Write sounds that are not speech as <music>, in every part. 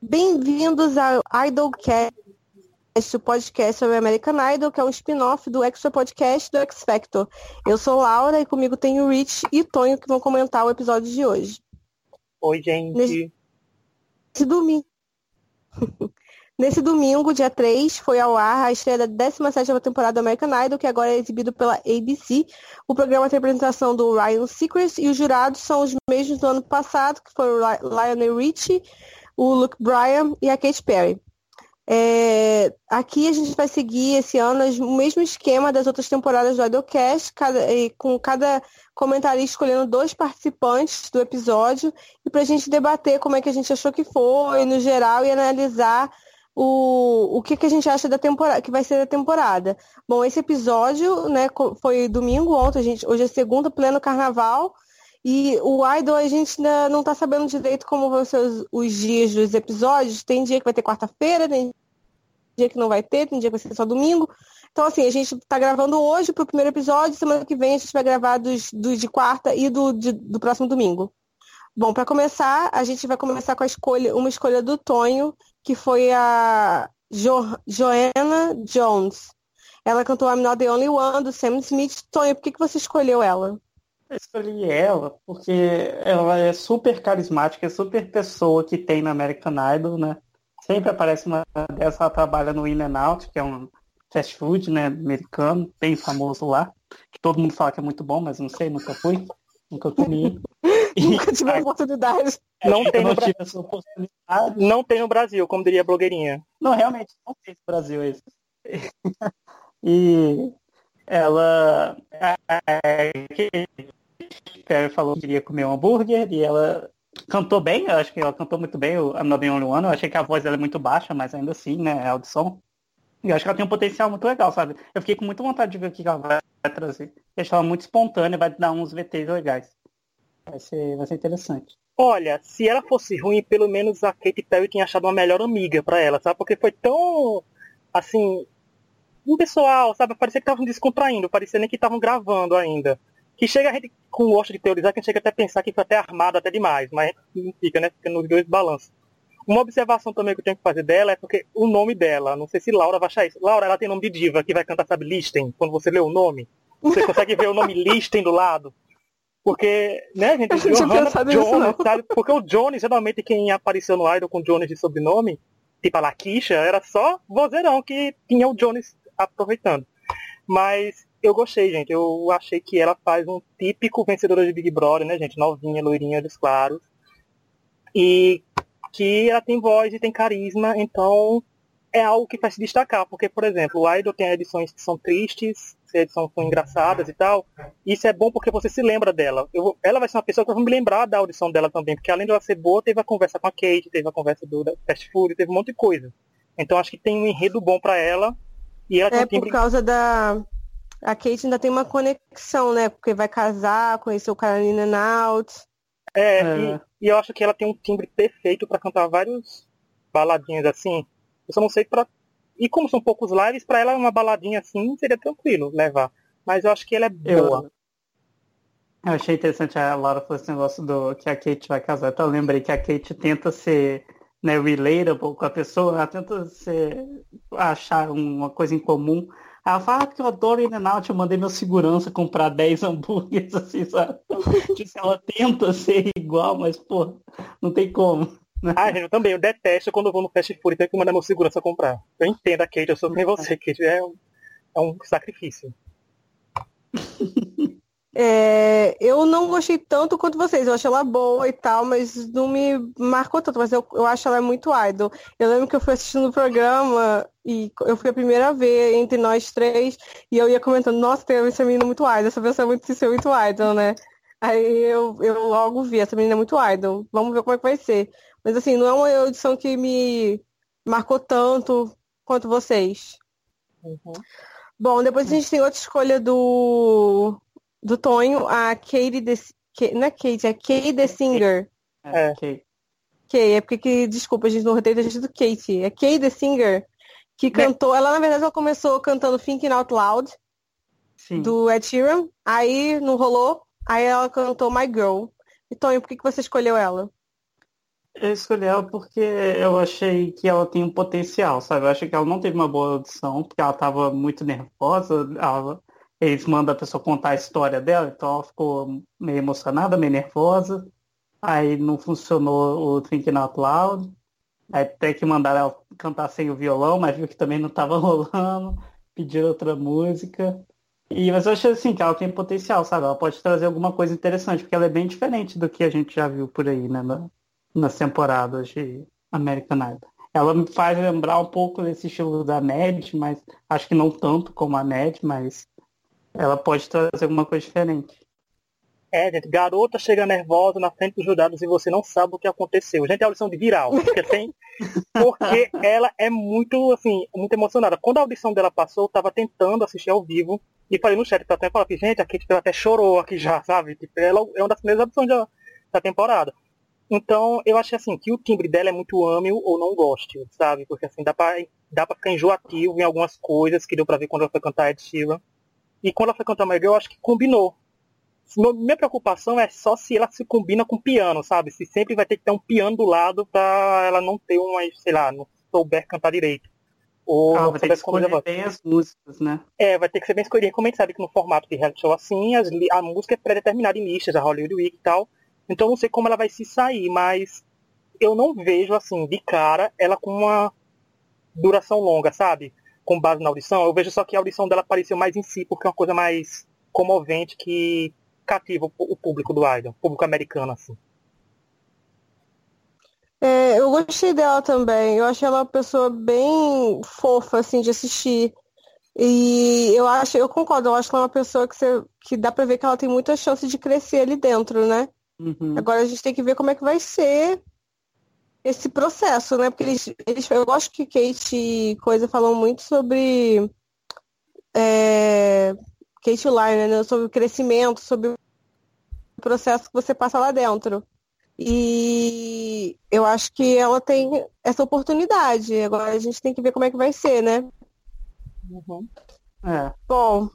Bem-vindos ao Idolcast, o podcast sobre American Idol, que é um spin-off do Extra Podcast do X Factor. Eu sou Laura e comigo tem o Rich e Tonho que vão comentar o episódio de hoje. Oi, gente. Nesse, Nesse domingo. <laughs> Nesse domingo, dia 3, foi ao ar a estreia da 17ª temporada do American Idol, que agora é exibido pela ABC. O programa tem apresentação do Ryan Seacrest e os jurados são os mesmos do ano passado, que foram o Lionel Richie, o Luke Bryan e a Katy Perry. É, aqui a gente vai seguir esse ano o mesmo esquema das outras temporadas do Idolcast, cada, com cada comentarista escolhendo dois participantes do episódio, e para a gente debater como é que a gente achou que foi, no geral, e analisar o, o que, que a gente acha da temporada, que vai ser da temporada. Bom, esse episódio, né, foi domingo ontem, gente, hoje é segunda, pleno carnaval, e o Idol a gente ainda não está sabendo direito como vão ser os, os, dias dos episódios. Tem dia que vai ter quarta-feira, tem dia que não vai ter, tem dia que vai ser só domingo. Então, assim, a gente está gravando hoje para o primeiro episódio, semana que vem a gente vai gravar dos, dos de quarta e do, de, do próximo domingo. Bom, para começar, a gente vai começar com a escolha, uma escolha do Tonho, que foi a jo Joanna Jones. Ela cantou I'm Not The Only One, do Sam Smith. Tonho, por que, que você escolheu ela? Eu escolhi ela porque ela é super carismática, é super pessoa que tem na American Idol, né? Sempre aparece uma dessa, ela trabalha no In and Out, que é um fast food, né, americano, bem famoso lá, que todo mundo fala que é muito bom, mas não sei, nunca fui, nunca comi. nunca tive a oportunidade. Não tem, no Brasil, não tem no Brasil, como diria a blogueirinha. Não, realmente, não tem no Brasil isso. e ela é, Perry falou que queria comer um hambúrguer e ela cantou bem, eu acho que ela cantou muito bem o I'm Not The Only One, eu achei que a voz dela é muito baixa, mas ainda assim, né, é audição. E eu acho que ela tem um potencial muito legal, sabe? Eu fiquei com muita vontade de ver o que ela vai trazer. Eu acho ela muito espontânea, vai dar uns VTs legais. Vai ser, vai ser interessante. Olha, se ela fosse ruim, pelo menos a Katy Perry tinha achado uma melhor amiga para ela, sabe? Porque foi tão, assim, um pessoal, sabe? Parecia que estavam descontraindo, parecia nem que estavam gravando ainda. Que chega a gente, com gosto de teorizar, que a gente chega até a pensar que foi até armado até demais, mas não fica, né? Fica nos dois balanços. Uma observação também que eu tenho que fazer dela é porque o nome dela, não sei se Laura vai achar isso. Laura, ela tem nome de diva que vai cantar, sabe, Listen, quando você lê o nome. Você consegue ver o nome <laughs> Listen do lado. Porque, né, gente, eu Johanna, Jones, sabe? Porque o Jones, geralmente quem apareceu no Idol com Jones de sobrenome, tipo a Laquisha, era só vozeirão que tinha o Jones aproveitando. Mas eu gostei, gente. Eu achei que ela faz um típico vencedora de Big Brother, né, gente? Novinha, loirinha dos claros. E que ela tem voz e tem carisma, então é algo que faz se destacar, porque, por exemplo, o Idol tem edições que são tristes, edições são engraçadas e tal. Isso é bom porque você se lembra dela. Eu, ela vai ser uma pessoa que vai me lembrar da audição dela também, porque além de ela ser boa, teve a conversa com a Kate, teve a conversa do Fast Food, teve um monte de coisa. Então acho que tem um enredo bom para ela. E ela é por causa da. A Kate ainda tem uma conexão, né? Porque vai casar, conhecer o cara in and out. É, é. E, e, eu acho que ela tem um timbre perfeito para cantar vários baladinhas assim. Eu só não sei para E como são poucos lives, para ela uma baladinha assim seria tranquilo levar. Mas eu acho que ela é boa. Eu, eu achei interessante a Laura falar esse negócio do que a Kate vai casar. Então eu lembrei que a Kate tenta ser né, relatable com a pessoa, ela tenta ser, achar uma coisa em comum. Ela fala ah, que eu adoro in out, eu mandei meu segurança comprar 10 hambúrgueres, <laughs> assim, sabe? Tipo, ela tenta ser igual, mas, pô, não tem como. Ah, eu também, eu detesto quando eu vou no fast food e tenho que mandar meu segurança comprar. Eu entendo a Kate, eu sou nem você, Kate. É um, é um sacrifício. <laughs> É, eu não gostei tanto quanto vocês. Eu acho ela boa e tal, mas não me marcou tanto. Mas eu, eu acho ela muito idol. Eu lembro que eu fui assistindo o programa e eu fui a primeira a ver entre nós três e eu ia comentando, nossa, tem essa menina muito idol, essa pessoa é muito, isso é muito idol, né? Aí eu, eu logo vi, essa menina é muito idol. Vamos ver como é que vai ser. Mas assim, não é uma audição que me marcou tanto quanto vocês. Uhum. Bom, depois a gente tem outra escolha do, do Tonho, a Katie de, não é Kate, é Kay The Singer. É, Kay. Kay, é porque que, desculpa, a gente não roteiro a gente do Kate. É Kay The Singer, que cantou, ela na verdade ela começou cantando Thinking Out Loud, Sim. do Ed Sheeran, aí não rolou, aí ela cantou My Girl. E Tonho, por que, que você escolheu ela? Eu escolhi ela porque eu achei que ela tem um potencial, sabe? Eu achei que ela não teve uma boa audição, porque ela estava muito nervosa. Ela, eles mandam a pessoa contar a história dela, então ela ficou meio emocionada, meio nervosa. Aí não funcionou o Thinking Out Loud. Aí até que mandaram ela cantar sem o violão, mas viu que também não estava <laughs> rolando. Pediram outra música. E, mas eu achei assim que ela tem potencial, sabe? Ela pode trazer alguma coisa interessante, porque ela é bem diferente do que a gente já viu por aí, né? Na, nas temporadas de American Idol. Ela me faz lembrar um pouco desse estilo da Ned, mas acho que não tanto como a Ned, mas ela pode trazer alguma coisa diferente. É, gente, garota chega nervosa na frente dos jurados e você não sabe o que aconteceu. Gente, é a audição de viral, porque tem. Porque ela é muito, assim, muito emocionada. Quando a audição dela passou, eu tava tentando assistir ao vivo e falei no chat, pra até falar que, gente, a Kate até chorou aqui já, <laughs> sabe? Tipo, ela é uma das primeiras audições da, da temporada. Então, eu achei assim, que o timbre dela é muito ame ou não goste, sabe? Porque assim, dá pra, dá pra ficar enjoativo em algumas coisas que deu pra ver quando ela foi cantar Ed Sheeran. E quando ela foi cantar Mary eu acho que combinou. Minha preocupação é só se ela se combina com piano, sabe? Se sempre vai ter que ter um piano do lado pra ela não ter uma, sei lá, não souber cantar direito. Ou ah, vai ter que escolher bem as músicas, né? É, vai ter que ser bem escolhido. Como a gente sabe que no formato de reality show assim, as, a música é pré-determinada em listas, a Hollywood Week e tal. Então não sei como ela vai se sair, mas eu não vejo assim, de cara, ela com uma duração longa, sabe? Com base na audição. Eu vejo só que a audição dela apareceu mais em si, porque é uma coisa mais comovente que cativa o público do Idol, o público americano, assim. É, eu gostei dela também. Eu achei ela uma pessoa bem fofa, assim, de assistir. E eu acho, eu concordo, eu acho que ela é uma pessoa que, você, que dá pra ver que ela tem muita chance de crescer ali dentro, né? Uhum. Agora a gente tem que ver como é que vai ser esse processo, né? Porque eles, eles eu gosto que Kate e Coisa falam muito sobre é, Kate Liner, né? Sobre o crescimento, sobre o processo que você passa lá dentro. E eu acho que ela tem essa oportunidade. Agora a gente tem que ver como é que vai ser, né? Uhum. É. Bom,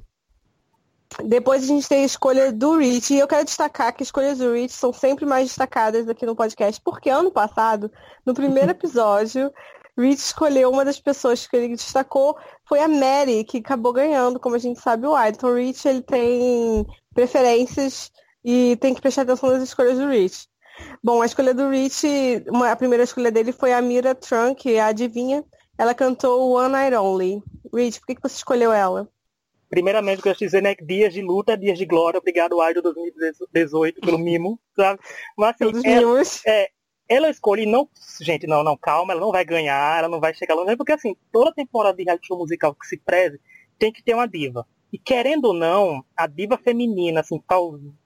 depois a gente tem a escolha do Rich, e eu quero destacar que as escolhas do Rich são sempre mais destacadas aqui no podcast, porque ano passado, no primeiro <laughs> episódio, Rich escolheu uma das pessoas que ele destacou, foi a Mary, que acabou ganhando, como a gente sabe, o Idol. Então, Rich, ele tem preferências e tem que prestar atenção nas escolhas do Rich. Bom, a escolha do Rich, uma, a primeira escolha dele foi a Mira Trunk, a adivinha. Ela cantou One Night Only. Rich, por que, que você escolheu ela? Primeiramente, eu quero dizer, né, que dias de luta, dias de glória, obrigado, Idol 2018, pelo mimo, sabe? Mas assim, ela, é, ela escolhe, não, gente, não, não, calma, ela não vai ganhar, ela não vai chegar longe, porque assim, toda temporada de reality show musical que se preze, tem que ter uma diva. E querendo ou não, a diva feminina, assim,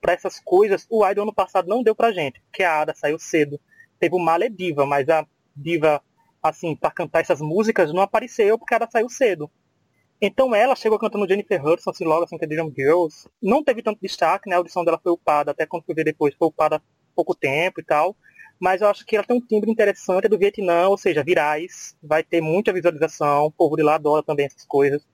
para essas coisas, o Idol ano passado não deu pra gente, porque a Ada saiu cedo. Teve o Male Diva, mas a diva, assim, para cantar essas músicas não apareceu porque a Ada saiu cedo. Então ela chegou cantando Jennifer Hudson, assim, logo assim, é Dream Girls. Não teve tanto destaque, né? A audição dela foi upada, até quando fui ver depois, foi upada há pouco tempo e tal. Mas eu acho que ela tem um timbre interessante, é do Vietnã, ou seja, virais. Vai ter muita visualização, o povo de lá adora também essas coisas.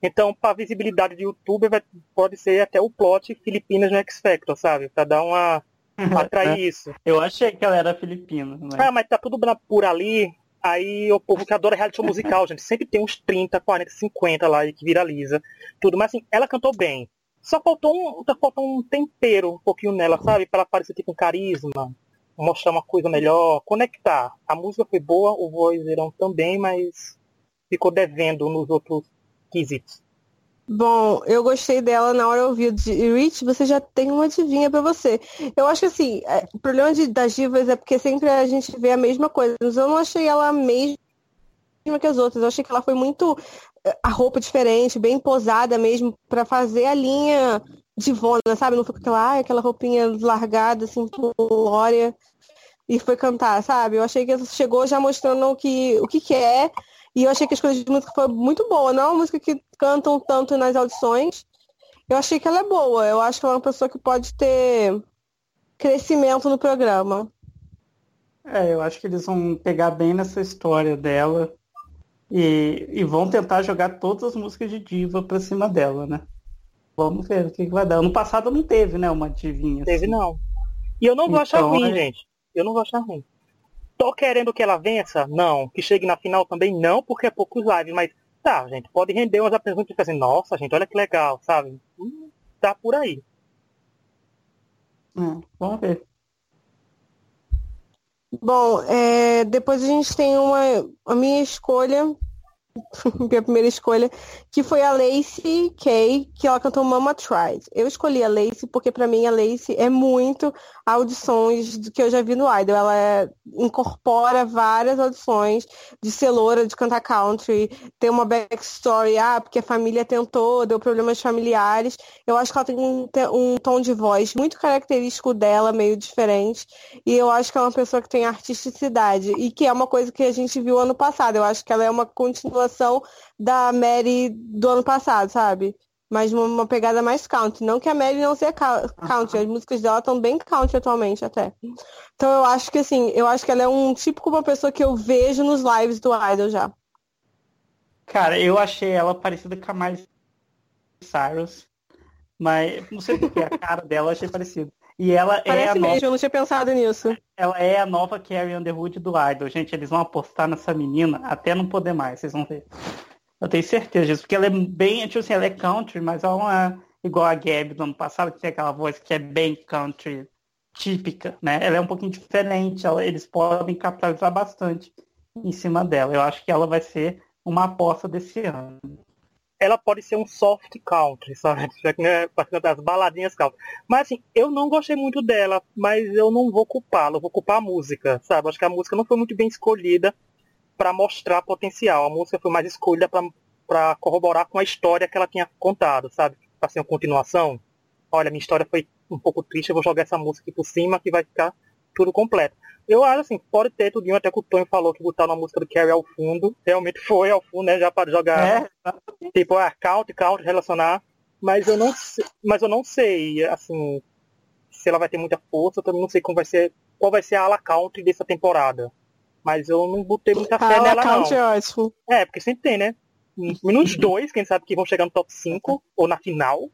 Então, para visibilidade de youtuber, vai, pode ser até o plot Filipinas no X Factor, sabe? Para dar uma. atrair isso. Eu achei que ela era filipina. Mas... Ah, mas tá tudo por ali, Aí o povo que adora reality show musical, gente, sempre tem uns 30, 40, 50 lá que viraliza. Tudo, mas assim, ela cantou bem. Só faltou um, faltou um tempero um pouquinho nela, sabe? Pra ela parecer tipo um carisma, mostrar uma coisa melhor, conectar. A música foi boa, o vozeirão também, mas ficou devendo nos outros quesitos. Bom, eu gostei dela na hora eu ouvi de Rich, você já tem uma divinha para você. Eu acho que assim, é, o problema de, das divas é porque sempre a gente vê a mesma coisa. Mas eu não achei ela a mesma que as outras. Eu achei que ela foi muito é, a roupa diferente, bem posada mesmo, para fazer a linha divona, sabe? Não foi aquela, aquela roupinha largada, assim, glória, e foi cantar, sabe? Eu achei que ela chegou já mostrando o que, o que, que é e eu achei que a escolha de música foi muito boa. Não é uma música que cantam tanto nas audições. Eu achei que ela é boa. Eu acho que ela é uma pessoa que pode ter crescimento no programa. É, eu acho que eles vão pegar bem nessa história dela e, e vão tentar jogar todas as músicas de diva pra cima dela, né? Vamos ver o que, que vai dar. Ano passado não teve, né, uma divinha. Teve assim. não. E eu não vou então, achar ruim, é... gente. Eu não vou achar ruim. Tô querendo que ela vença? Não. Que chegue na final também? Não, porque é poucos lives, mas tá, gente, pode render umas e assim, nossa, gente, olha que legal, sabe? Hum, tá por aí. Hum, vamos ver. Bom, é, depois a gente tem uma a minha escolha <laughs> minha primeira escolha, que foi a Lacey Kay, que ela cantou Mama Tried. Eu escolhi a Lacey porque para mim a Lacey é muito audições do que eu já vi no Idol. Ela é, incorpora várias audições de celoura, de cantar country, tem uma backstory, ah, porque a família tentou, deu problemas familiares. Eu acho que ela tem um, um tom de voz muito característico dela, meio diferente. E eu acho que é uma pessoa que tem artisticidade e que é uma coisa que a gente viu ano passado. Eu acho que ela é uma continuação da Mary do ano passado, sabe? Mas uma, pegada mais country. Não que a Mary não seja country, as músicas dela estão bem country atualmente até. Então eu acho que assim, eu acho que ela é um típico uma pessoa que eu vejo nos lives do Idol já. Cara, eu achei ela parecida com a Miley Cyrus. Mas não sei porque a cara dela achei parecida. E ela Parece é a mesmo, nova... eu não tinha pensado nisso. Ela é a nova Carrie Underwood do Idol. Gente, eles vão apostar nessa menina até não poder mais, vocês vão ver. Eu tenho certeza disso, porque ela é bem, tipo assim, ela é country, mas ela não é igual a Gabi do ano passado, que tem aquela voz que é bem country típica, né? Ela é um pouquinho diferente, ela, eles podem capitalizar bastante em cima dela. Eu acho que ela vai ser uma aposta desse ano ela pode ser um soft country, sabe? Já que é das baladinhas country. Mas assim, eu não gostei muito dela, mas eu não vou culpá-la, vou culpar a música, sabe? Acho que a música não foi muito bem escolhida para mostrar potencial. A música foi mais escolhida para corroborar com a história que ela tinha contado, sabe? Para ser uma continuação. Olha, minha história foi um pouco triste, eu vou jogar essa música aqui por cima que vai ficar tudo completo. Eu acho assim, pode ter tudinho, até que o Tonho falou que botaram uma música do Carrie ao fundo. Realmente <laughs> foi ao fundo, né? Já para jogar. É. Tipo, ah, count, count, relacionar. Mas eu não sei, mas eu não sei, assim, se ela vai ter muita força, eu também não sei como vai ser, qual vai ser a ala count dessa temporada. Mas eu não botei muita fé a nela, count não. É, ótimo. é, porque sempre tem, né? Nos dois, quem sabe que vão chegar no top 5 <laughs> ou na final.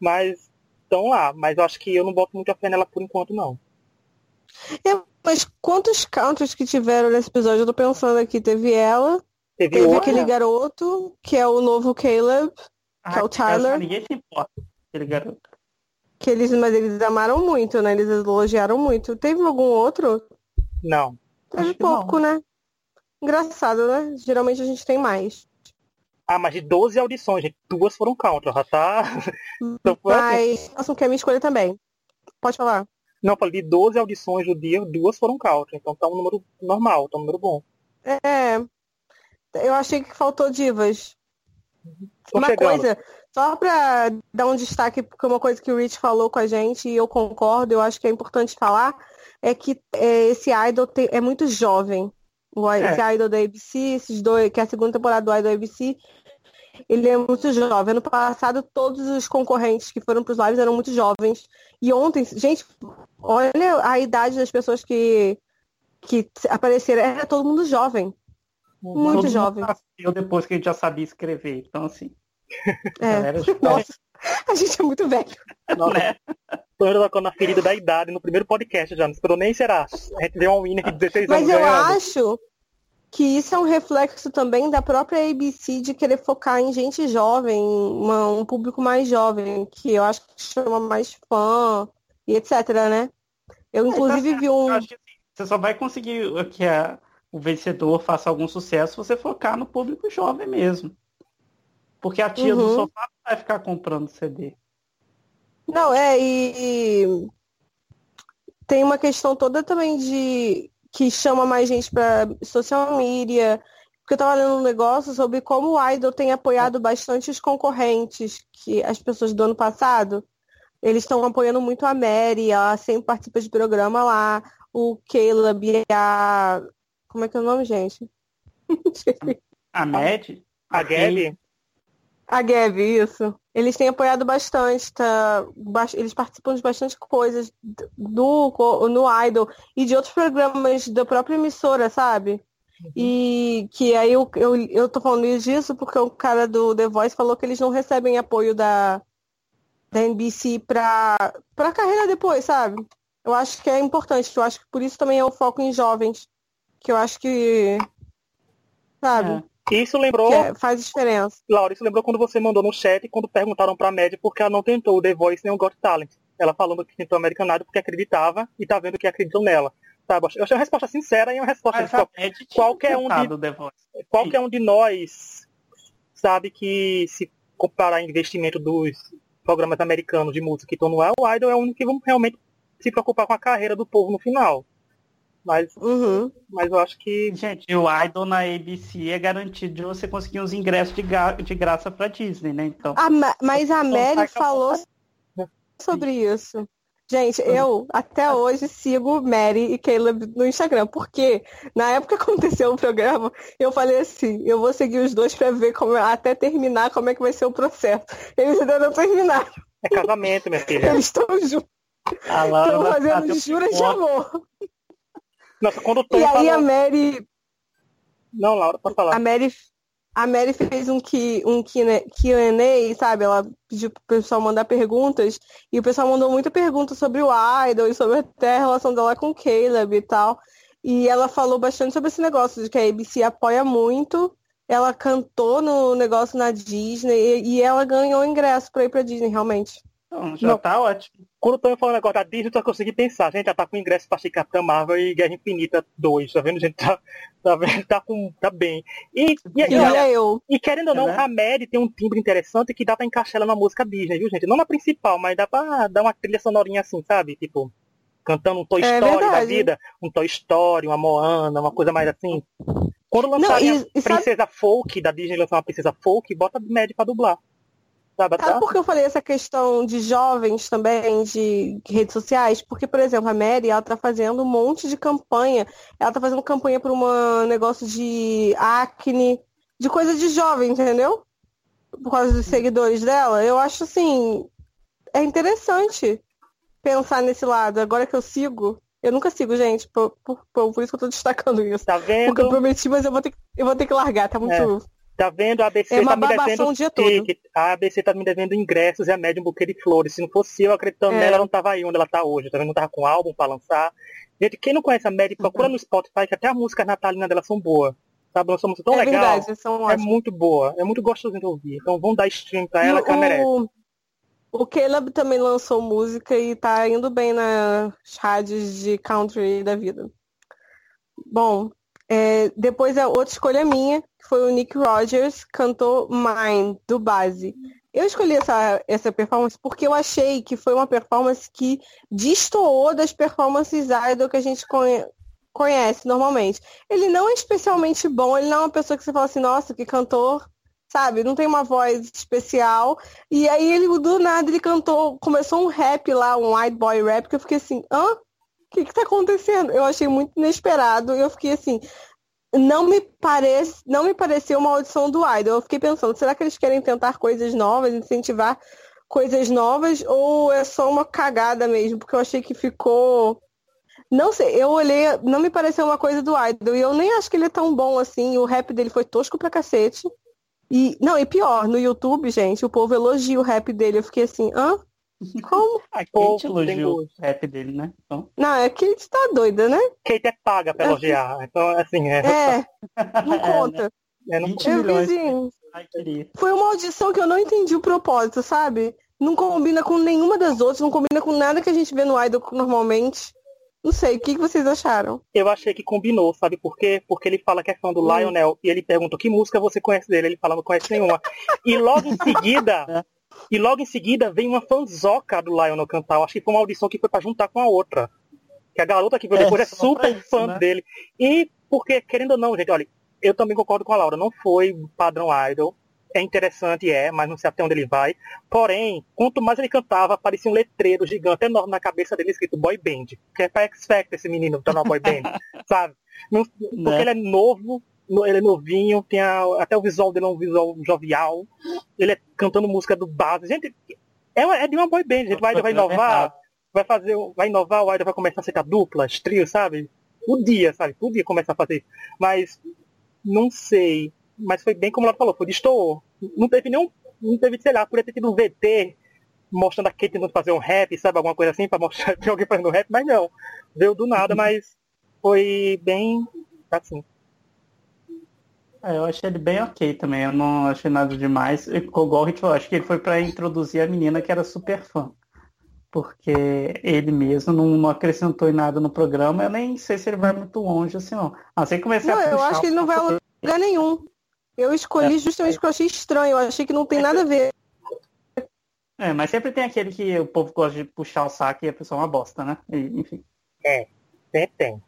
Mas estão lá. Mas eu acho que eu não boto muita fé nela por enquanto, não. É, mas quantos counters que tiveram nesse episódio? Eu tô pensando aqui. Teve ela, teve, teve aquele garoto, que é o novo Caleb, ah, que é o Tyler. Ninguém se importa, aquele garoto. Que eles, mas eles amaram muito, né? Eles elogiaram muito. Teve algum outro? Não. Teve pouco, não. né? Engraçado, né? Geralmente a gente tem mais. Ah, mas de 12 audições, gente, duas foram counter, já tá. <laughs> então, mas, assim. que é a minha escolha também. Pode falar. Não, eu falei de 12 audições do dia, duas foram country, então tá um número normal, tá um número bom. É. Eu achei que faltou divas. Tô uma chegando. coisa, só pra dar um destaque, porque uma coisa que o Rich falou com a gente, e eu concordo, eu acho que é importante falar, é que é, esse idol é muito jovem. O, é. Esse idol da ABC, esses dois, que é a segunda temporada do idol da ABC, ele é muito jovem. Ano passado, todos os concorrentes que foram para os lives eram muito jovens. E ontem, gente, olha a idade das pessoas que, que apareceram. Era todo mundo jovem. Muito todo jovem. Eu depois que a gente já sabia escrever. Então, assim. É. Nossa, a gente é muito velho. Nossa, né? Tô tocando na ferida da idade no primeiro podcast já. Não esperou nem será. A gente deu um winner de 16 Mas anos. Mas eu ganhando. acho que isso é um reflexo também da própria ABC de querer focar em gente jovem, uma, um público mais jovem, que eu acho que chama mais fã e etc, né? Eu é, inclusive vi um. Assim, você só vai conseguir que a, o vencedor faça algum sucesso se você focar no público jovem mesmo. Porque a tia uhum. do sofá não vai ficar comprando CD. Não, é, e, e tem uma questão toda também de que chama mais gente para social media. Porque eu estava lendo um negócio sobre como o Idol tem apoiado bastante os concorrentes, que as pessoas do ano passado, eles estão apoiando muito a Mary, ela sempre participa de programa lá, o Caleb e a. Como é que é o nome, gente? <laughs> a Mad? A Gabi? A Gabi, isso. Eles têm apoiado bastante, tá? Eles participam de bastante coisas do, no Idol e de outros programas da própria emissora, sabe? Uhum. E que aí eu, eu, eu tô falando disso porque o cara do The Voice falou que eles não recebem apoio da, da NBC pra, pra carreira depois, sabe? Eu acho que é importante, eu acho que por isso também é o foco em jovens. que eu acho que. Sabe? É. Isso lembrou. É, faz diferença. Laura, isso lembrou quando você mandou no chat quando perguntaram pra Mad porque ela não tentou o The Voice nem o Got Talent. Ela falando que tentou American Idol porque acreditava e tá vendo que acreditam nela. Sabe? Eu achei uma resposta sincera e uma resposta de qual, qualquer um de, qualquer um de nós sabe que se comparar investimento dos programas americanos de música que estão no ar, o Idol é o único que vão realmente se preocupar com a carreira do povo no final. Mas, uhum. mas eu acho que. Gente, o Idol na ABC é garantido de você conseguir os ingressos de, gra de graça pra Disney, né? Então. A mas a Mary falou sobre isso. Gente, eu até hoje sigo Mary e Caleb no Instagram, porque na época que aconteceu o programa, eu falei assim, eu vou seguir os dois para ver como até terminar como é que vai ser o processo. Eles ainda não terminaram. É casamento, minha filha. Eles estão juntos. Estão fazendo juras de amor. Nossa, quando o Tom E aí falou... a Mary. Não, Laura, pode falar. A Mary a Mary fez um, que, um Q&A, sabe? Ela pediu pro pessoal mandar perguntas e o pessoal mandou muita pergunta sobre o Idol e sobre até a relação dela com o Caleb e tal. E ela falou bastante sobre esse negócio de que a ABC apoia muito. Ela cantou no negócio na Disney e, e ela ganhou ingresso para ir pra Disney, realmente. Não, já não. tá ótimo. Quando eu tô falando negócio da Disney, eu só consegui pensar. A gente já tá com ingresso pra Capitã Marvel e Guerra Infinita 2, tá vendo? A gente tá, tá, vendo? tá, com, tá bem. E, e, e, olha, eu. e querendo ou não, é, a Mary tem um timbre interessante que dá pra encaixar ela na música Disney, viu, gente? Não na principal, mas dá pra dar uma trilha sonorinha assim, sabe? Tipo, cantando um Toy é Story verdade. da vida, um Toy Story, uma Moana, uma coisa mais assim. Quando lançarem e, a Princesa sabe... Folk, da Disney lançar uma Princesa Folk, bota Mad pra dublar. Sabe, por que eu falei essa questão de jovens também, de redes sociais? Porque, por exemplo, a Mary, ela tá fazendo um monte de campanha. Ela tá fazendo campanha por um negócio de acne, de coisa de jovem, entendeu? Por causa dos seguidores dela. Eu acho, assim, é interessante pensar nesse lado. Agora que eu sigo, eu nunca sigo, gente, por, por, por, por isso que eu tô destacando isso. Tá vendo? Porque eu prometi, mas eu vou ter, eu vou ter que largar, tá muito... É. Tá vendo? A ABC é tá me devendo. dia ticket. A ABC tá me devendo ingressos e a média um buquê de flores. Se não fosse eu acreditando é. nela, ela não tava aí onde ela tá hoje. Tá vendo? Não tava com álbum pra lançar. Gente, quem não conhece a Mad, procura uhum. no Spotify que até as músicas natalinas dela são boas. Sabe? Nós somos tão é legal. Verdade, são é muito boa. É muito gostoso de ouvir. Então vamos dar stream pra ela que ela merece. O Caleb também lançou música e tá indo bem nas rádios de country da vida. Bom, é, depois a outra escolha minha, foi o Nick Rogers, cantou Mine, do base. Eu escolhi essa, essa performance porque eu achei que foi uma performance que destoou das performances idol que a gente conhe conhece normalmente. Ele não é especialmente bom, ele não é uma pessoa que você fala assim, nossa, que cantor, sabe? Não tem uma voz especial. E aí ele, do nada, ele cantou, começou um rap lá, um white boy rap, que eu fiquei assim, hã? que que tá acontecendo? Eu achei muito inesperado e eu fiquei assim, não me parece, não me pareceu uma audição do Idol. Eu fiquei pensando, será que eles querem tentar coisas novas, incentivar coisas novas ou é só uma cagada mesmo? Porque eu achei que ficou não sei, eu olhei, não me pareceu uma coisa do Idol e eu nem acho que ele é tão bom assim. O rap dele foi tosco pra cacete. E não, e pior, no YouTube, gente, o povo elogia o rap dele. Eu fiquei assim, hã? Como? <laughs> A Kate elogiou o rap dele, né? Então... Não, é que Kate tá doida, né? Kate é paga pra elogiar. Então, assim, é. É, <laughs> não conta. É, né? 20 milhões. Assim, foi uma audição que eu não entendi o propósito, sabe? Não combina com nenhuma das outras, não combina com nada que a gente vê no Idol normalmente. Não sei, o que, vocês acharam? Eu achei que combinou, sabe por quê? Porque ele fala que é fã do hum. Lionel e ele pergunta que música você conhece dele. Ele fala, não conhece nenhuma. e logo em seguida, <laughs> E logo em seguida vem uma fanzoca do Lionel cantar. Eu acho que foi uma audição que foi para juntar com a outra. Que a garota que veio é, depois é, é super isso, fã né? dele. E porque, querendo ou não, gente, olha, eu também concordo com a Laura, não foi padrão idol. É interessante, é, mas não sei até onde ele vai. Porém, quanto mais ele cantava, parecia um letreiro gigante enorme na cabeça dele escrito boy band. Que é pra X Factor esse menino, tá na boy band, <laughs> sabe? Não, porque né? ele é novo, ele é novinho, tem a, até o visual dele é um visual jovial. Ele é cantando música do base. Gente, é, é de uma boy band, gente vai, vai inovar, vai fazer, vai inovar, o Idol vai começar a ser duplas, trio, sabe? Podia, sabe? Podia começar a fazer. Mas não sei. Mas foi bem como ela falou, foi destoou. Não teve nenhum. Não teve, sei lá, podia ter tido um VT mostrando a Kate tentando fazer um rap, sabe? Alguma coisa assim, pra mostrar <laughs> que alguém fazendo rap, mas não. Veio do nada, mas foi bem assim. É, eu achei ele bem ok também, eu não achei nada demais. Igual o falou, acho que ele foi para introduzir a menina que era super fã. Porque ele mesmo não, não, acrescentou em nada no programa, eu nem sei se ele vai muito longe assim não. Ah, sei comecei não, a Eu acho que ele não vai a lugar nenhum. Eu escolhi é. justamente porque eu achei estranho, eu achei que não tem nada a ver. É, mas sempre tem aquele que o povo gosta de puxar o saco e a pessoa é uma bosta, né? E, enfim. É, sempre tem.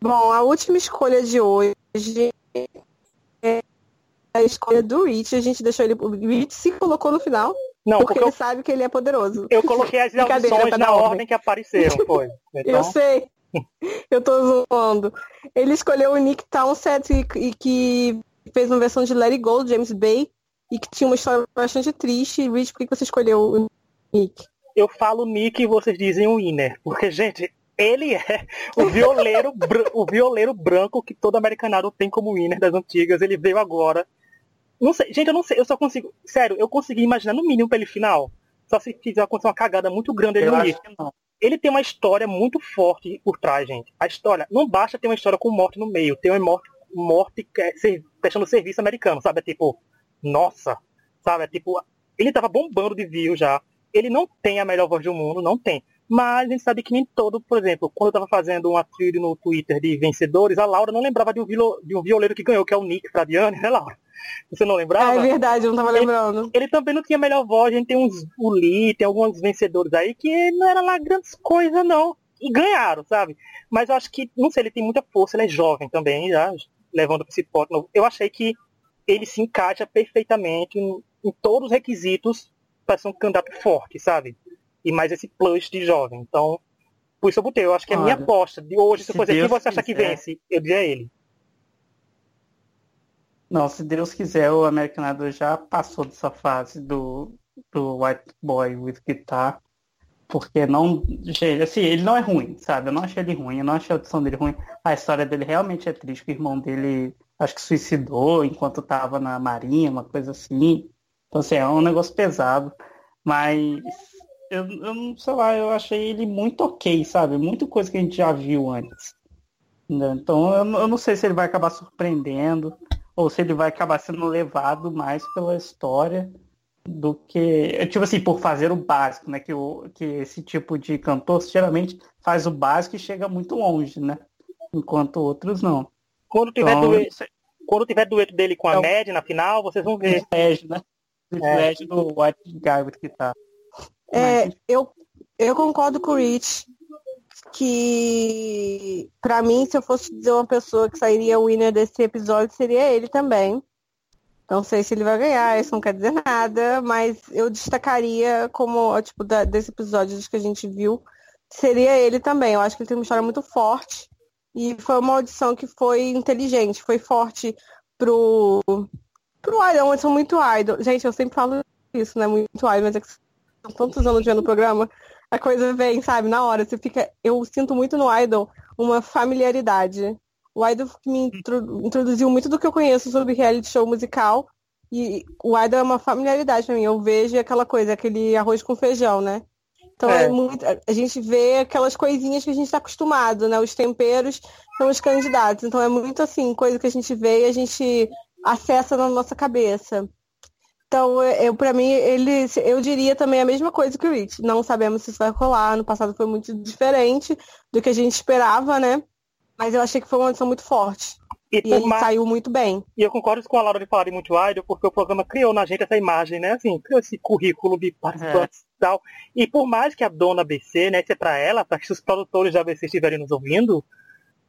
Bom, a última escolha de hoje é a escolha do Rich. A gente deixou ele. O Rich se colocou no final. Não, porque, porque ele eu... sabe que ele é poderoso. Eu coloquei as <laughs> audições tá na ordem. ordem que apareceram, foi. <laughs> Então... Eu sei. Eu tô zoando. Ele escolheu o Nick Townsend e, e que fez uma versão de Let It Go, James Bay, e que tinha uma história bastante triste. Rich, por que você escolheu o Nick? Eu falo Nick e vocês dizem o Winner. Porque, gente, ele é o violeiro, o violeiro branco que todo americanado tem como winner das antigas. Ele veio agora. Não sei, gente, eu não sei, eu só consigo. Sério, eu consegui imaginar no mínimo pra ele final. Só se fizer acontecer uma cagada muito grande ele no Ele tem uma história muito forte por trás, gente. A história, não basta ter uma história com morte no meio, tem uma morte, morte é, fechando serviço americano, sabe? É tipo, nossa, sabe? É tipo, ele tava bombando de view já. Ele não tem a melhor voz do mundo, não tem. Mas a gente sabe que nem todo, por exemplo, quando eu estava fazendo uma trilha no Twitter de vencedores, a Laura não lembrava de um, de um violeiro que ganhou, que é o Nick Fradiani, né, Laura? Você não lembrava? É verdade, eu não estava lembrando. Ele, ele, também não tinha melhor voz, a gente tem uns o Lee, tem alguns vencedores aí que não era lá grandes coisas, não. E ganharam, sabe? Mas eu acho que, não sei, ele tem muita força, ele é jovem também, já, levando para esse pote novo. Eu achei que ele se encaixa perfeitamente em, em todos os requisitos para ser um candidato forte, sabe? E mais esse plus de jovem. Então, por isso eu botei. Eu acho que é a minha aposta de hoje, se, se fosse quem você acha que vence, eu diria ele. Não, se Deus quiser, o American Idol já passou dessa fase do, do White Boy with Guitar. Porque não. Assim, ele não é ruim, sabe? Eu não achei ele ruim, eu não achei a audição dele ruim. A história dele realmente é triste. O irmão dele acho que suicidou enquanto estava na marinha, uma coisa assim. Então, assim, é um negócio pesado. Mas eu, eu não sei lá, eu achei ele muito ok, sabe? Muita coisa que a gente já viu antes. Né? Então eu, eu não sei se ele vai acabar surpreendendo ou se ele vai acabar sendo levado mais pela história do que, tipo assim, por fazer o básico, né? Que, o, que esse tipo de cantor geralmente faz o básico e chega muito longe, né? Enquanto outros não. Quando tiver, então, dueto, quando tiver dueto dele com a Mad na final, vocês vão ver. Flash, né? Flash é. do White Guy que tá. É, eu, eu concordo com o Rich que para mim, se eu fosse dizer uma pessoa que sairia winner desse episódio, seria ele também. Não sei se ele vai ganhar, isso não quer dizer nada, mas eu destacaria como, tipo, da, desse episódio que a gente viu, seria ele também. Eu acho que ele tem uma história muito forte e foi uma audição que foi inteligente, foi forte pro, pro Idol, são muito idol. Gente, eu sempre falo isso, né? Muito idol, mas é que tantos anos vendo o programa, a coisa vem, sabe, na hora. Você fica. Eu sinto muito no Idol uma familiaridade. O Idol me introduziu muito do que eu conheço sobre reality show musical. E o Idol é uma familiaridade para mim. Eu vejo aquela coisa, aquele arroz com feijão, né? Então é. é muito, a gente vê aquelas coisinhas que a gente está acostumado, né? Os temperos são os candidatos. Então é muito assim, coisa que a gente vê e a gente acessa na nossa cabeça. Então, eu para mim, ele, eu diria também a mesma coisa que o Rich. Não sabemos se isso vai rolar. No passado foi muito diferente do que a gente esperava, né? Mas eu achei que foi uma edição muito forte. E, e ele mais... saiu muito bem. E eu concordo com a Laura de falar de muito idol, porque o programa criou na gente essa imagem, né? Assim, criou esse currículo de participantes é. e tal. E por mais que a dona BC, né, isso é pra ela, para que os produtores da BC estiverem nos ouvindo,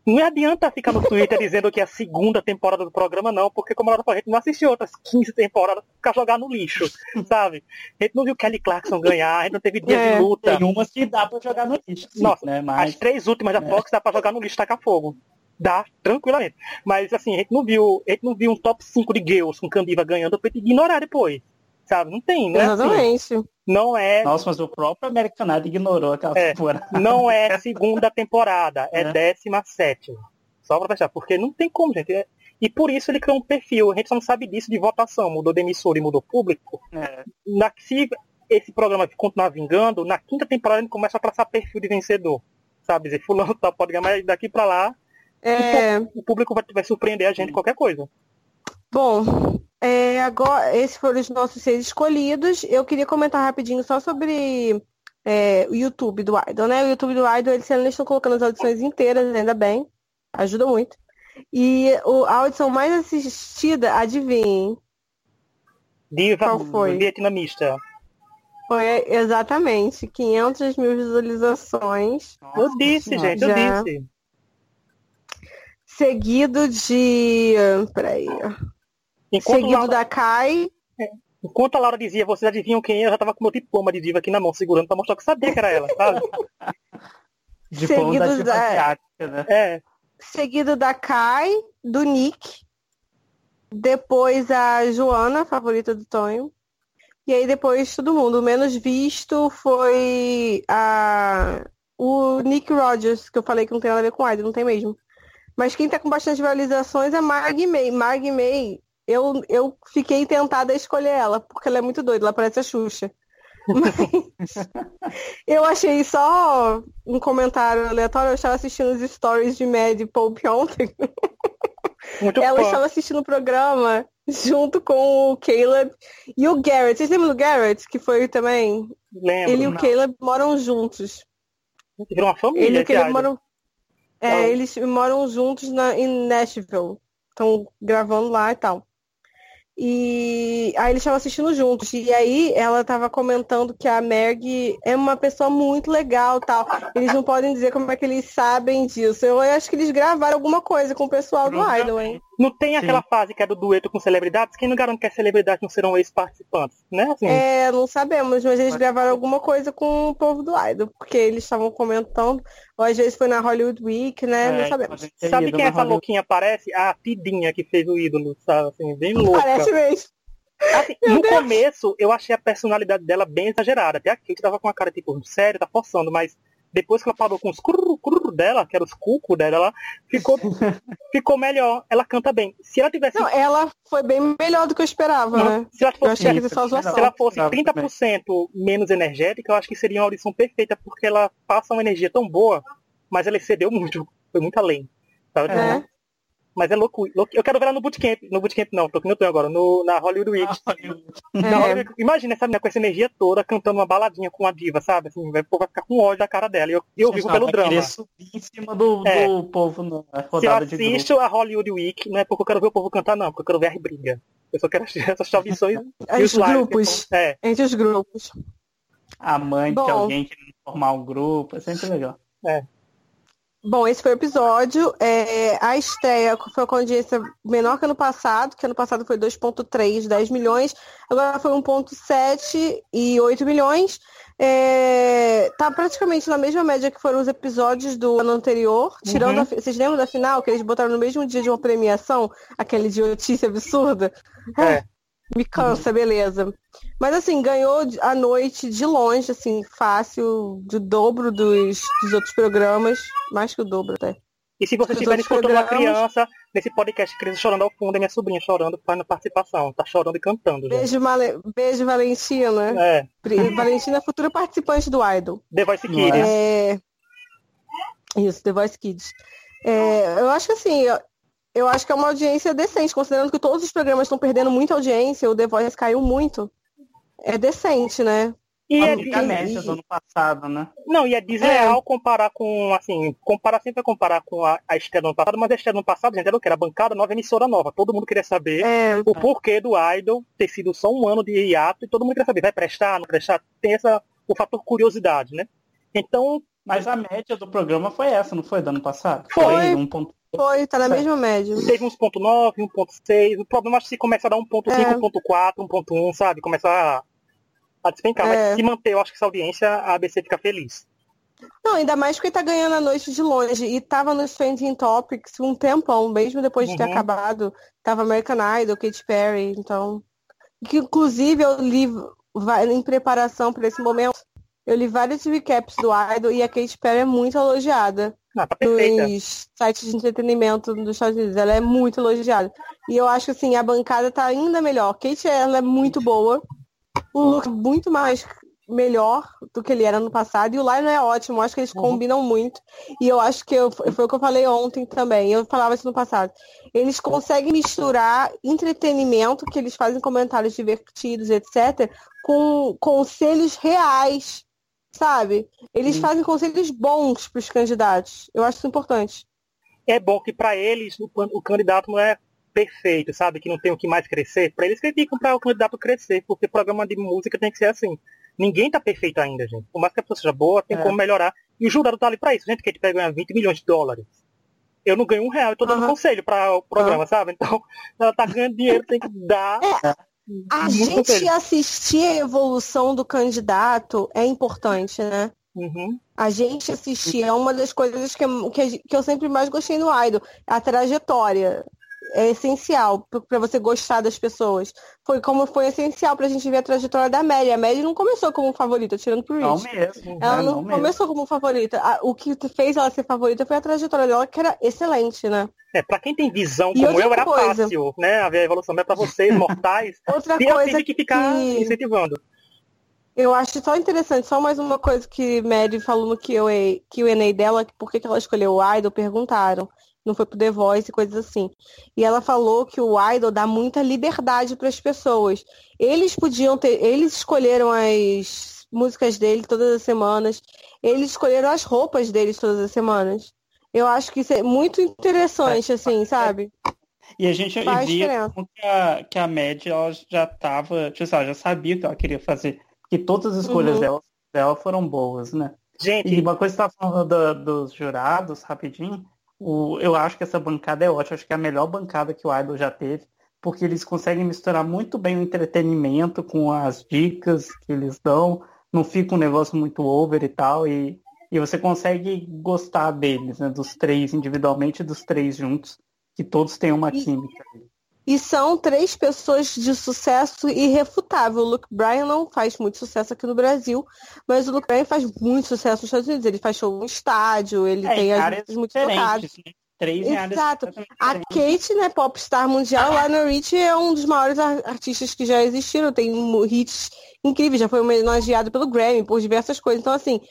não adianta ficar no Twitter dizendo que é a segunda temporada do programa, não, porque como ela falou, a gente não assistiu outras 15 temporadas pra ficar jogar no lixo, sabe? A gente não viu Kelly Clarkson ganhar, a gente não teve dia é, de luta. Tem umas que dá pra jogar no lixo. Sim, Nossa, né? Mas... as três últimas da é. Fox dá pra jogar no lixo tacar fogo. Dá, tranquilamente. Mas assim, a gente não viu, a gente não viu um top 5 de girls com Candiva ganhando pra ignorar depois sabe? Não tem, né? Exatamente. Assim, não é. Nossa, mas o próprio Americanado ignorou aquela é, temporada. Não é segunda temporada, é, é. décima sétima. Só pra fechar, porque não tem como, gente. É... E por isso ele criou um perfil. A gente só não sabe disso de votação. Mudou de emissora e mudou público. É. Na, se esse programa continuar vingando, na quinta temporada ele começa a traçar perfil de vencedor. Sabe? Dizer, fulano tá, pode ganhar, mas daqui pra lá É... O público vai, vai surpreender a gente qualquer coisa. Bom, é, agora esses foram os nossos seis escolhidos. Eu queria comentar rapidinho só sobre é, o YouTube do Idol, né? O YouTube do Idol, eles, eles estão colocando as audições inteiras, ainda bem. Ajuda muito. E o, a audição mais assistida, adivinhem. Diva Qual foi? vietnamista. Foi exatamente 500 mil visualizações. Eu disse, gente, eu disse. Seguido de. Peraí. Enquanto Seguido Laura... da Kai. É. Enquanto a Laura dizia, vocês adivinham quem é, eu já tava com meu diploma de diva aqui na mão, segurando pra mostrar que sabia que era ela, sabe? Seguido da... né? É. Seguido da Kai, do Nick. Depois a Joana, favorita do Tonho. E aí depois todo mundo. O menos visto foi a o Nick Rogers, que eu falei que não tem nada a ver com Idol, não tem mesmo. Mas quem tá com bastante visualizações é Marg May. Marg May, eu, eu fiquei tentada a escolher ela, porque ela é muito doida, ela parece a Xuxa. Mas <laughs> eu achei só um comentário aleatório, eu estava assistindo os stories de Mad Pope ontem. Muito ela bom. estava assistindo o programa junto com o Caleb e o Garrett. Vocês lembram do Garrett, que foi também? Lembro. Ele e o Caleb moram juntos. Viram uma família, Ele e o Caleb moram... É, eles moram juntos na, em Nashville. Estão gravando lá e tal. E aí eles estavam assistindo juntos. E aí ela estava comentando que a Meg é uma pessoa muito legal tal. Eles não podem dizer como é que eles sabem disso. Eu acho que eles gravaram alguma coisa com o pessoal do Idol, hein? Não tem aquela Sim. fase que é do dueto com celebridades? Quem não garante que as celebridades não serão ex-participantes, né? Assim. É, não sabemos, mas eles gravaram alguma coisa com o povo do Idol, porque eles estavam comentando, ou às vezes foi na Hollywood Week, né? É, não sabemos. Sabe quem essa louquinha parece? A Tidinha que fez o ídolo, sabe? Assim, bem <laughs> louca. Parece mesmo. Assim, no Deus. começo, eu achei a personalidade dela bem exagerada. Até a Kate tava com uma cara tipo, sério, tá forçando, mas depois que ela parou com os crur, crur dela, que era os cucos dela, ela ficou, <laughs> ficou melhor. Ela canta bem. Se ela tivesse. Não, ela foi bem melhor do que eu esperava, não, né? Se ela fosse, se ela fosse 30% menos energética, eu acho que seria uma audição perfeita, porque ela passa uma energia tão boa, mas ela excedeu muito. Foi muito além. Sabe? É. Mas é louco, louco. Eu quero ver ela no bootcamp. No bootcamp não, tô que eu tô agora. No, na Hollywood Week. Ah, <laughs> na Hollywood, imagina essa menina com essa energia toda cantando uma baladinha com a diva, sabe? Assim, vai, vai ficar com ódio da cara dela. E eu, eu vivo pelo drama. subir em cima do, é. do povo na rodada Se eu assisto a Hollywood Week, não é porque eu quero ver o povo cantar, não, porque eu quero ver a briga. Eu só quero <laughs> essas transmissões. <laughs> os grupos. É. Entre os grupos. A mãe de alguém querendo formar um grupo, é sempre legal. É. Bom, esse foi o episódio. É, a estreia foi com audiência menor que ano passado, que ano passado foi 2,3, 10 milhões. Agora foi 1,7 e 8 milhões. É, tá praticamente na mesma média que foram os episódios do ano anterior. Tirando uhum. a, vocês lembram da final, que eles botaram no mesmo dia de uma premiação? Aquela idiotice absurda? É. Me cansa, beleza. Mas assim, ganhou a noite de longe, assim, fácil, do dobro dos, dos outros programas. Mais que o dobro até. E se você estiver escutando programas... uma criança, nesse podcast, criança chorando ao fundo, é minha sobrinha chorando, fazendo participação. Tá chorando e cantando. Beijo, Male... Beijo, Valentina. É. Valentina, futura participante do Idol. The Voice Kids. É... Isso, The Voice Kids. É, eu acho que assim, eu acho que é uma audiência decente, considerando que todos os programas estão perdendo muita audiência, o The Voice caiu muito. É decente, né? E é a média do ano passado, né? Não, e é desleal é. comparar com, assim, comparar sempre é comparar com a, a estreia do ano passado, mas a estreia do ano passado, gente, era o que? Era bancada nova, emissora nova. Todo mundo queria saber é. o porquê do Idol ter sido só um ano de hiato e todo mundo queria saber, vai prestar, não prestar? Tem essa, o fator curiosidade, né? Então... Mas a média do programa foi essa, não foi do ano passado? Foi. foi um ponto... Foi, tá na certo. mesma média. Teve uns ponto .9, 1.6. O problema é que se começa a dar 1.5, é. 1.4, 1.1, sabe? Começa a, a despencar. É. Mas se manter, eu acho que essa audiência, a ABC fica feliz. Não, ainda mais porque tá ganhando a noite de longe. E tava nos Trending Topics um tempão, mesmo depois de ter uhum. acabado. Tava American Idol, Katy Perry, então. Que inclusive eu li em preparação para esse momento. Eu li vários recaps do Idol e a Katy Perry é muito elogiada. Ah, tá nos sites de entretenimento dos Estados Unidos. Ela é muito elogiada. E eu acho que assim, a bancada tá ainda melhor. Kate ela é muito boa. O look é muito mais melhor do que ele era no passado. E o Lionel é ótimo, eu acho que eles uhum. combinam muito. E eu acho que eu, foi o que eu falei ontem também. Eu falava isso no passado. Eles conseguem misturar entretenimento, que eles fazem comentários divertidos, etc., com conselhos reais, sabe? Eles fazem conselhos bons para os candidatos. Eu acho isso importante. É bom que para eles o, o candidato não é perfeito, sabe? Que não tem o que mais crescer. Para eles criticam para o candidato crescer, porque programa de música tem que ser assim. Ninguém tá perfeito ainda, gente. Por mais que a pessoa seja boa, tem é. como melhorar. E o jurado tá ali para isso. Gente, que a gente pega ganhar 20 milhões de dólares. Eu não ganho um real, eu tô dando uhum. conselho para o programa, uhum. sabe? Então, <laughs> ela tá ganhando dinheiro, tem que dar. É. A gente assistir a evolução do candidato é importante, né? Uhum. A gente assistir é uma das coisas que, que, que eu sempre mais gostei no Idol, a trajetória é essencial para você gostar das pessoas. Foi como foi essencial pra gente ver a trajetória da Mary. A Mary não começou como favorita, tirando pro Rich. Não mesmo. Ela né? não, não começou mesmo. como favorita. O que fez ela ser favorita foi a trajetória dela, que era excelente, né? É, pra quem tem visão como eu, era coisa. fácil, né? A evolução. Mas pra vocês, <laughs> mortais, outra coisa eu tive que ficar que... incentivando. Eu acho só interessante, só mais uma coisa que Mary falou no QA, QA dela, por que ela escolheu o Idol, perguntaram não foi pro The Voice e coisas assim. E ela falou que o Idol dá muita liberdade para as pessoas. Eles podiam ter, eles escolheram as músicas dele todas as semanas, eles escolheram as roupas deles todas as semanas. Eu acho que isso é muito interessante, assim, sabe? E a gente Faz via que a, que a média ela já estava, tipo, ela já sabia o que ela queria fazer. Que todas as escolhas uhum. dela, dela foram boas, né? Gente, e uma coisa que você tá falando do, dos jurados, rapidinho, o, eu acho que essa bancada é ótima, acho que é a melhor bancada que o Idol já teve, porque eles conseguem misturar muito bem o entretenimento com as dicas que eles dão, não fica um negócio muito over e tal, e, e você consegue gostar deles, né, dos três individualmente e dos três juntos, que todos têm uma química. E são três pessoas de sucesso irrefutável. O Luke Bryan não faz muito sucesso aqui no Brasil, mas o Luke Bryan faz muito sucesso nos Estados Unidos. Ele faz show no estádio, ele é, tem as músicas muito tocadas. Né? Três Exato. A Kate, né, popstar mundial, lá no Rich é um dos maiores artistas que já existiram. Tem hits incríveis, já foi homenageado pelo Grammy por diversas coisas. Então, assim,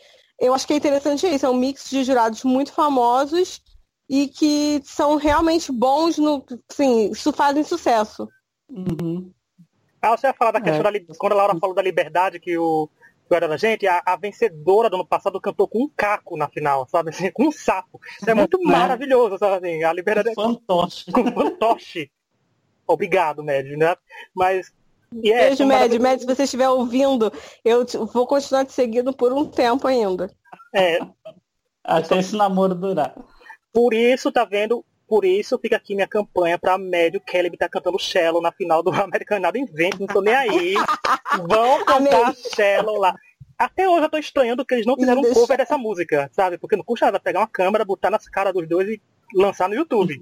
eu acho que é interessante isso. É um mix de jurados muito famosos e que são realmente bons no. Sim, isso fazem sucesso. Uhum. Ah, você ia falar da questão é. da, quando a Laura falou da liberdade que o que era da gente, a, a, vencedora do ano passado cantou com um caco na final, sabe? Assim, com um sapo. Isso é muito é. maravilhoso, sabe? Assim, a liberdade. Com fantoche. Com fantoche. Obrigado, Médio, né? Mas. Yeah, Beijo, Médio. Médio, se você estiver ouvindo, eu vou continuar te seguindo por um tempo ainda. É. Até esse namoro durar. Por isso, tá vendo? Por isso fica aqui minha campanha pra médio Kelly tá cantando Shallow na final do <laughs> American Nada Invento. Não tô nem aí. Vão <laughs> cantar Shallow lá. Até hoje eu tô estranhando que eles não fizeram um cover dessa música, sabe? Porque não custa nada pegar uma câmera, botar nas caras dos dois e lançar no YouTube.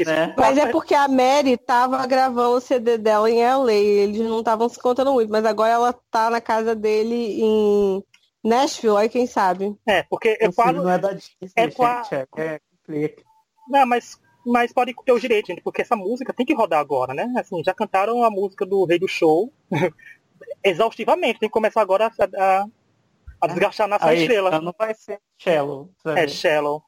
É. Mas é porque a Mary tava gravando o CD dela em LA, eles não estavam se contando muito, mas agora ela tá na casa dele em Nashville, aí quem sabe. É, porque eu falo. Não é da Disney, é, gente, é, não, mas, mas pode ter o direito, gente, porque essa música tem que rodar agora, né? Assim, já cantaram a música do Rei do Show <laughs> exaustivamente, tem que começar agora a, a, a desgastar na sua estrela. Não vai ser Shallow. É Shallow.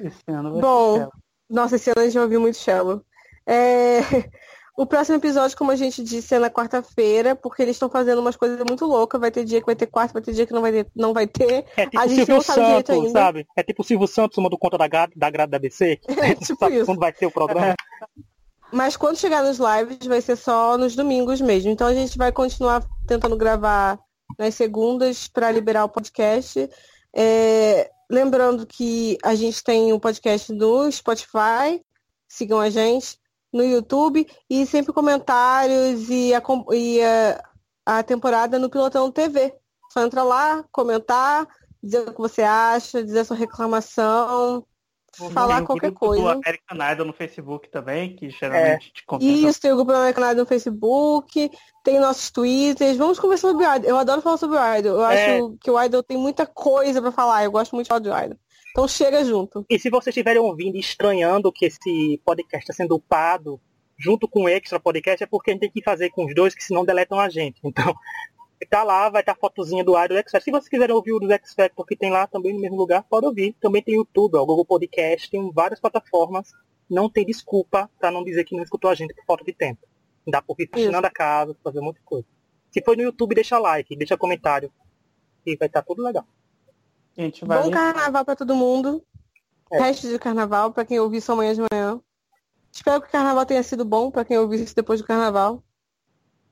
Esse ano vai Bom, ser Shallow. nossa, esse ano a gente já ouviu muito Shallow. É... <laughs> O próximo episódio, como a gente disse, é na quarta-feira, porque eles estão fazendo umas coisas muito loucas. Vai ter dia que vai ter quarta, vai ter dia que não vai ter. Não vai ter. É tipo a gente Silvio não sabe Santos, ainda. sabe? É tipo o Silvio Santos tomando conta da grade da, grade da ABC. <laughs> É, tipo sabe isso. quando vai ter o programa. Mas quando chegar nos lives, vai ser só nos domingos mesmo. Então a gente vai continuar tentando gravar nas segundas para liberar o podcast. É... Lembrando que a gente tem o um podcast no Spotify. Sigam a gente no YouTube e sempre comentários e a, e a, a temporada no Pilotão TV. Só entra lá, comentar, dizer o que você acha, dizer a sua reclamação, falar qualquer coisa. Tem o American Idol no Facebook também, que geralmente é. te conta. Isso, tem o grupo do American Idol no Facebook, tem nossos twitters. Vamos conversar sobre o Idol. Eu adoro falar sobre o Idol. Eu é. acho que o Idol tem muita coisa para falar. Eu gosto muito de falar do Idol. Então chega junto. E se vocês estiverem ouvindo e estranhando que esse podcast está sendo upado junto com o extra podcast, é porque a gente tem que fazer com os dois, que senão deletam a gente. Então, <laughs> Tá lá, vai estar tá a fotozinha do Idol X Factor. Se vocês quiserem ouvir o do X Factor que tem lá também no mesmo lugar, pode ouvir. Também tem YouTube, ó, o Google Podcast, tem várias plataformas. Não tem desculpa para não dizer que não escutou a gente por falta de tempo. Dá por vir faxinando a casa, fazer um monte de coisa. Se for no YouTube, deixa like, deixa comentário. E vai estar tá tudo legal. Gente, vai... Bom carnaval para todo mundo. É. Resto de carnaval para quem ouvir isso amanhã de manhã. Espero que o carnaval tenha sido bom para quem ouvir isso depois do carnaval.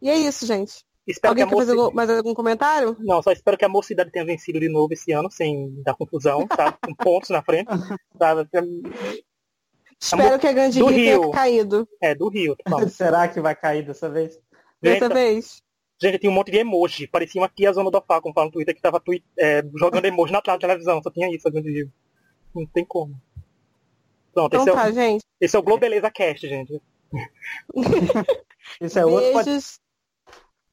E é isso, gente. Espero Alguém que quer fazer mais algum comentário? Não, só espero que a mocidade tenha vencido de novo esse ano, sem dar confusão, sabe? <laughs> Com pontos na frente. Sabe? Espero a que a Grande Rio, Rio tenha caído. É, do Rio. <laughs> Será que vai cair dessa vez? Dessa vez? Gente, tinha um monte de emoji. Parecia uma tia zona do Falcon falando no Twitter que tava tweet, é, jogando emoji na televisão. Só tinha isso Rio. Não tem como. Pronto, então esse, tá, é o, gente. esse é o Globeleza Cast, gente. <laughs> esse é outro Beijos.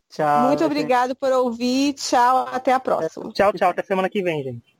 Tchau. Muito obrigado por ouvir. Tchau, até a próxima. Tchau, tchau. Até semana que vem, gente.